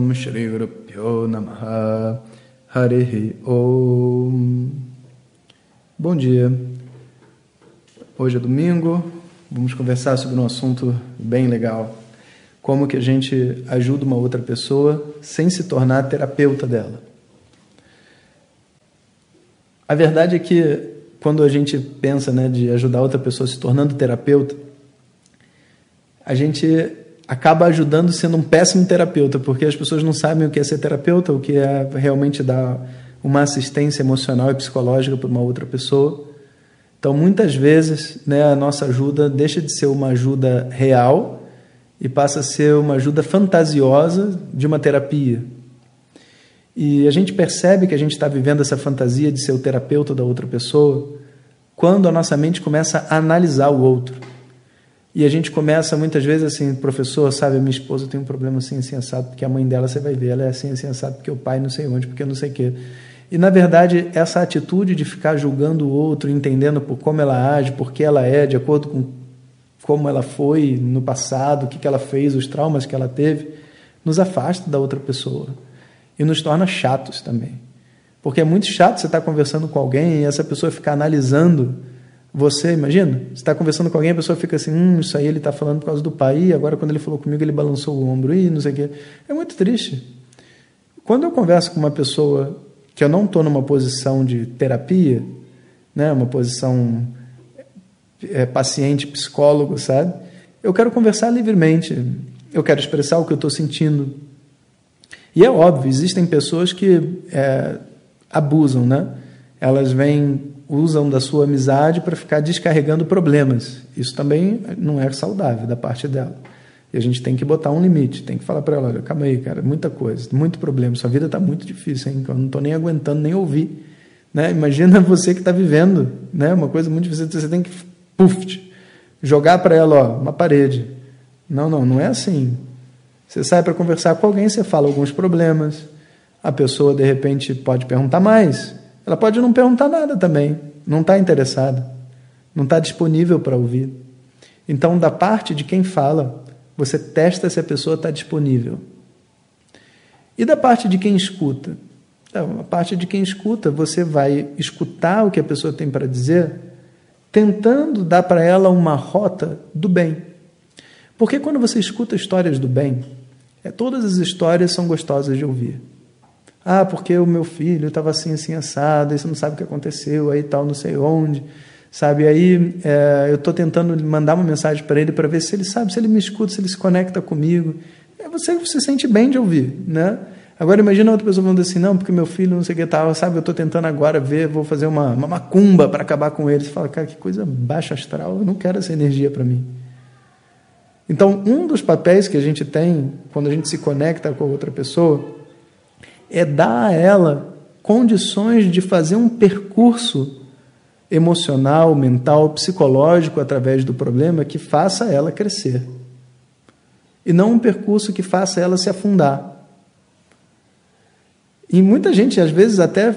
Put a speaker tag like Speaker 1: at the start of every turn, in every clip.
Speaker 1: Om Shri Guru Pyo Namaha Harihi Om Bom dia. Hoje é domingo, vamos conversar sobre um assunto bem legal. Como que a gente ajuda uma outra pessoa sem se tornar terapeuta dela. A verdade é que quando a gente pensa né, de ajudar outra pessoa se tornando terapeuta, a gente acaba ajudando sendo um péssimo terapeuta, porque as pessoas não sabem o que é ser terapeuta, o que é realmente dar uma assistência emocional e psicológica para uma outra pessoa. Então, muitas vezes, né, a nossa ajuda deixa de ser uma ajuda real e passa a ser uma ajuda fantasiosa de uma terapia. E a gente percebe que a gente está vivendo essa fantasia de ser o terapeuta da outra pessoa quando a nossa mente começa a analisar o outro. E a gente começa muitas vezes assim, professor, sabe, minha esposa tem um problema assim, assim, assado, porque a mãe dela você vai ver, ela é assim, assim, assado, porque o pai não sei onde, porque não sei o quê. E na verdade, essa atitude de ficar julgando o outro, entendendo por como ela age, por que ela é, de acordo com como ela foi no passado, o que ela fez, os traumas que ela teve, nos afasta da outra pessoa e nos torna chatos também. Porque é muito chato você estar conversando com alguém e essa pessoa ficar analisando você, imagina, está conversando com alguém, a pessoa fica assim, hum, isso aí ele está falando por causa do pai, e agora quando ele falou comigo ele balançou o ombro, e não sei o quê. É muito triste. Quando eu converso com uma pessoa que eu não estou numa posição de terapia, né, uma posição é, paciente, psicólogo, sabe? Eu quero conversar livremente, eu quero expressar o que eu estou sentindo. E é óbvio, existem pessoas que é, abusam, né? Elas vêm usam da sua amizade para ficar descarregando problemas. Isso também não é saudável da parte dela. E a gente tem que botar um limite, tem que falar para ela, olha, calma aí, cara, muita coisa, muito problema, sua vida está muito difícil, hein? eu não estou nem aguentando nem ouvir. Né? Imagina você que está vivendo, né? uma coisa muito difícil, você tem que puff, jogar para ela ó, uma parede. Não, não, não é assim. Você sai para conversar com alguém, você fala alguns problemas, a pessoa de repente pode perguntar mais, ela pode não perguntar nada também, não está interessada, não está disponível para ouvir. Então, da parte de quem fala, você testa se a pessoa está disponível. E da parte de quem escuta? Então, a parte de quem escuta, você vai escutar o que a pessoa tem para dizer, tentando dar para ela uma rota do bem. Porque quando você escuta histórias do bem, é, todas as histórias são gostosas de ouvir. Ah, porque o meu filho estava assim, assim, assado, e você não sabe o que aconteceu, aí tal, não sei onde, sabe? Aí é, eu estou tentando mandar uma mensagem para ele para ver se ele sabe, se ele me escuta, se ele se conecta comigo. É, você se sente bem de ouvir, né? Agora imagina outra pessoa falando assim, não, porque meu filho não sei o que tal, sabe? Eu estou tentando agora ver, vou fazer uma, uma macumba para acabar com ele. Você fala, cara, que coisa baixa astral, eu não quero essa energia para mim. Então, um dos papéis que a gente tem quando a gente se conecta com outra pessoa é dar a ela condições de fazer um percurso emocional, mental, psicológico através do problema que faça ela crescer. E não um percurso que faça ela se afundar. E muita gente, às vezes, até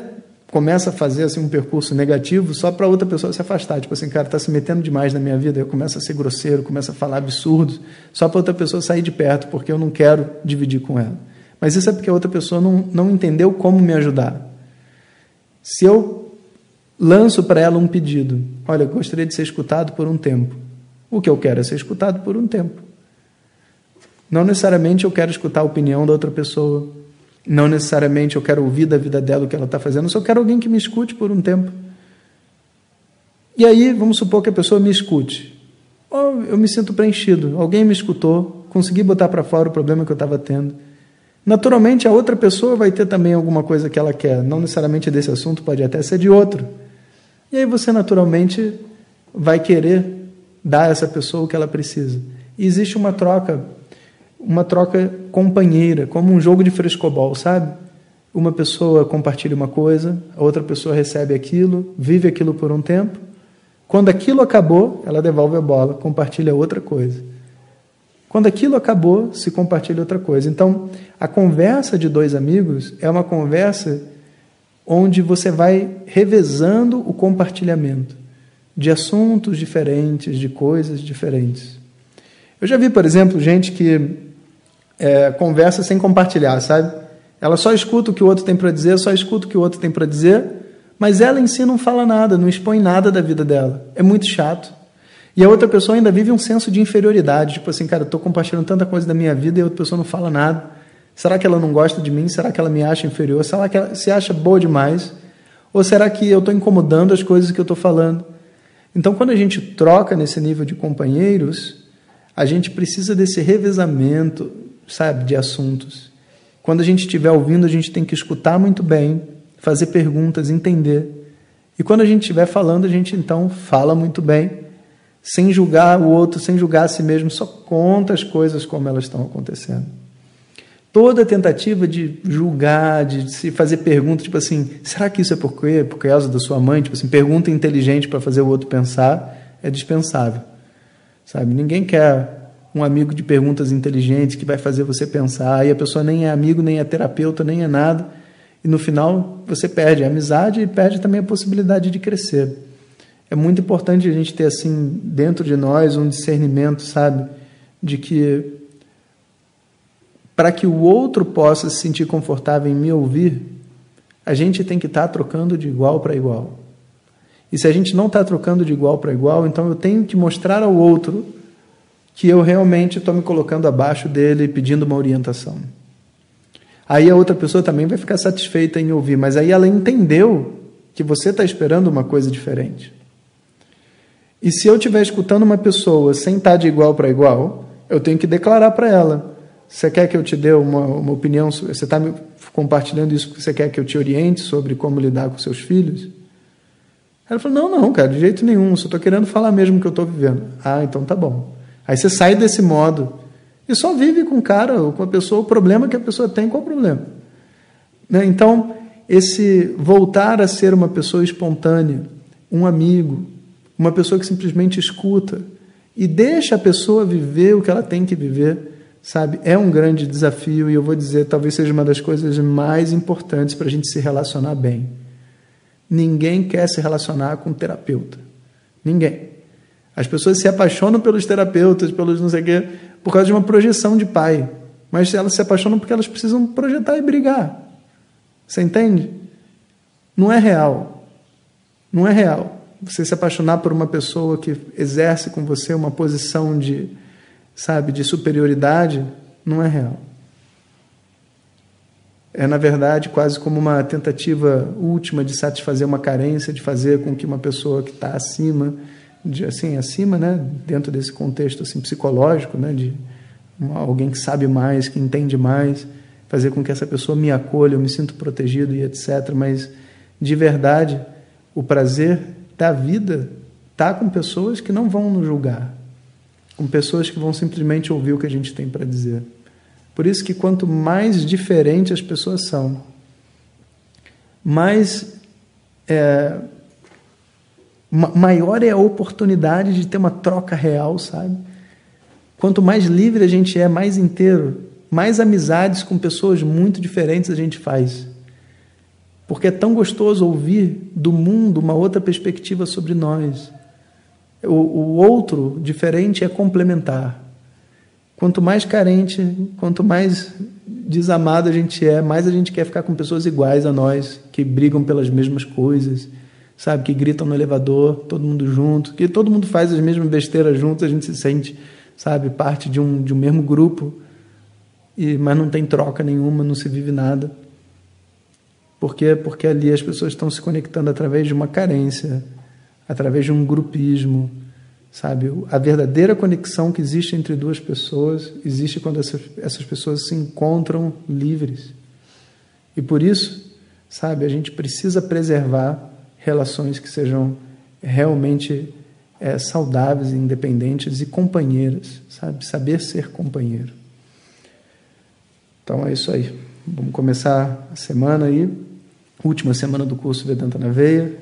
Speaker 1: começa a fazer assim, um percurso negativo só para outra pessoa se afastar. Tipo assim, cara, está se metendo demais na minha vida. Eu começo a ser grosseiro, começo a falar absurdos, só para outra pessoa sair de perto, porque eu não quero dividir com ela. Mas isso é porque a outra pessoa não, não entendeu como me ajudar. Se eu lanço para ela um pedido, olha, eu gostaria de ser escutado por um tempo. O que eu quero é ser escutado por um tempo. Não necessariamente eu quero escutar a opinião da outra pessoa. Não necessariamente eu quero ouvir da vida dela o que ela está fazendo. Eu só quero alguém que me escute por um tempo. E aí, vamos supor que a pessoa me escute. Oh, eu me sinto preenchido. Alguém me escutou, consegui botar para fora o problema que eu estava tendo. Naturalmente, a outra pessoa vai ter também alguma coisa que ela quer, não necessariamente desse assunto, pode até ser de outro. E aí você, naturalmente, vai querer dar a essa pessoa o que ela precisa. E existe uma troca, uma troca companheira, como um jogo de frescobol, sabe? uma pessoa compartilha uma coisa, a outra pessoa recebe aquilo, vive aquilo por um tempo. Quando aquilo acabou, ela devolve a bola, compartilha outra coisa. Quando aquilo acabou, se compartilha outra coisa. Então, a conversa de dois amigos é uma conversa onde você vai revezando o compartilhamento de assuntos diferentes, de coisas diferentes. Eu já vi, por exemplo, gente que é, conversa sem compartilhar, sabe? Ela só escuta o que o outro tem para dizer, só escuta o que o outro tem para dizer, mas ela em si não fala nada, não expõe nada da vida dela. É muito chato. E a outra pessoa ainda vive um senso de inferioridade, tipo assim, cara, eu estou compartilhando tanta coisa da minha vida e a outra pessoa não fala nada. Será que ela não gosta de mim? Será que ela me acha inferior? Será que ela se acha boa demais? Ou será que eu estou incomodando as coisas que eu estou falando? Então, quando a gente troca nesse nível de companheiros, a gente precisa desse revezamento, sabe, de assuntos. Quando a gente estiver ouvindo, a gente tem que escutar muito bem, fazer perguntas, entender. E quando a gente estiver falando, a gente então fala muito bem, sem julgar o outro, sem julgar a si mesmo, só conta as coisas como elas estão acontecendo. Toda tentativa de julgar, de se fazer perguntas, tipo assim, será que isso é por quê? Por causa da sua mãe? Tipo assim, pergunta inteligente para fazer o outro pensar, é dispensável. Sabe? Ninguém quer um amigo de perguntas inteligentes que vai fazer você pensar, e a pessoa nem é amigo, nem é terapeuta, nem é nada, e no final você perde a amizade e perde também a possibilidade de crescer. É muito importante a gente ter assim dentro de nós um discernimento, sabe, de que para que o outro possa se sentir confortável em me ouvir, a gente tem que estar tá trocando de igual para igual. E se a gente não está trocando de igual para igual, então eu tenho que mostrar ao outro que eu realmente estou me colocando abaixo dele pedindo uma orientação. Aí a outra pessoa também vai ficar satisfeita em ouvir, mas aí ela entendeu que você está esperando uma coisa diferente. E se eu estiver escutando uma pessoa sem estar tá de igual para igual, eu tenho que declarar para ela: você quer que eu te dê uma, uma opinião? Você está compartilhando isso porque você quer que eu te oriente sobre como lidar com seus filhos? Ela falou: não, não, cara, de jeito nenhum, só estou querendo falar mesmo o que eu estou vivendo. Ah, então tá bom. Aí você sai desse modo e só vive com o cara ou com a pessoa o problema que a pessoa tem, qual o problema? Né? Então, esse voltar a ser uma pessoa espontânea, um amigo, uma pessoa que simplesmente escuta e deixa a pessoa viver o que ela tem que viver, sabe? É um grande desafio e eu vou dizer, talvez seja uma das coisas mais importantes para a gente se relacionar bem. Ninguém quer se relacionar com um terapeuta. Ninguém. As pessoas se apaixonam pelos terapeutas, pelos não sei o quê, por causa de uma projeção de pai. Mas elas se apaixonam porque elas precisam projetar e brigar. Você entende? Não é real. Não é real. Você se apaixonar por uma pessoa que exerce com você uma posição de, sabe, de superioridade, não é real. É, na verdade, quase como uma tentativa última de satisfazer uma carência, de fazer com que uma pessoa que está acima de, assim acima, né, dentro desse contexto assim psicológico, né, de alguém que sabe mais, que entende mais, fazer com que essa pessoa me acolha, eu me sinto protegido e etc. Mas de verdade, o prazer da vida está com pessoas que não vão nos julgar, com pessoas que vão simplesmente ouvir o que a gente tem para dizer. Por isso que quanto mais diferentes as pessoas são, mais é, maior é a oportunidade de ter uma troca real, sabe? Quanto mais livre a gente é, mais inteiro, mais amizades com pessoas muito diferentes a gente faz. Porque é tão gostoso ouvir do mundo uma outra perspectiva sobre nós. O, o outro diferente é complementar. Quanto mais carente, quanto mais desamado a gente é, mais a gente quer ficar com pessoas iguais a nós, que brigam pelas mesmas coisas sabe? Que gritam no elevador, todo mundo junto, que todo mundo faz as mesmas besteiras juntos, a gente se sente, sabe, parte de um, de um mesmo grupo, e mas não tem troca nenhuma, não se vive nada. Por quê? Porque ali as pessoas estão se conectando através de uma carência, através de um grupismo, sabe? A verdadeira conexão que existe entre duas pessoas existe quando essas, essas pessoas se encontram livres. E por isso, sabe, a gente precisa preservar relações que sejam realmente é, saudáveis, independentes e companheiras, sabe? Saber ser companheiro. Então é isso aí. vamos começar a semana aí, última semana do curso Vedanta na Veia,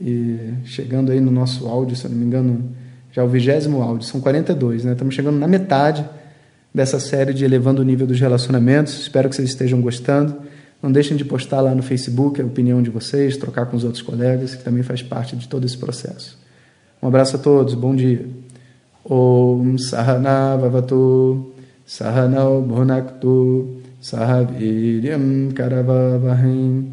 Speaker 1: e chegando aí no nosso áudio, se eu não me engano, já é o vigésimo áudio, são 42, né? Estamos chegando na metade dessa série de elevando o nível dos relacionamentos. Espero que vocês estejam gostando. Não deixem de postar lá no Facebook a opinião de vocês, trocar com os outros colegas, que também faz parte de todo esse processo. Um abraço a todos, bom dia. Om Sahana Vavatu Bhunaktu Sahaviryam Karavavahim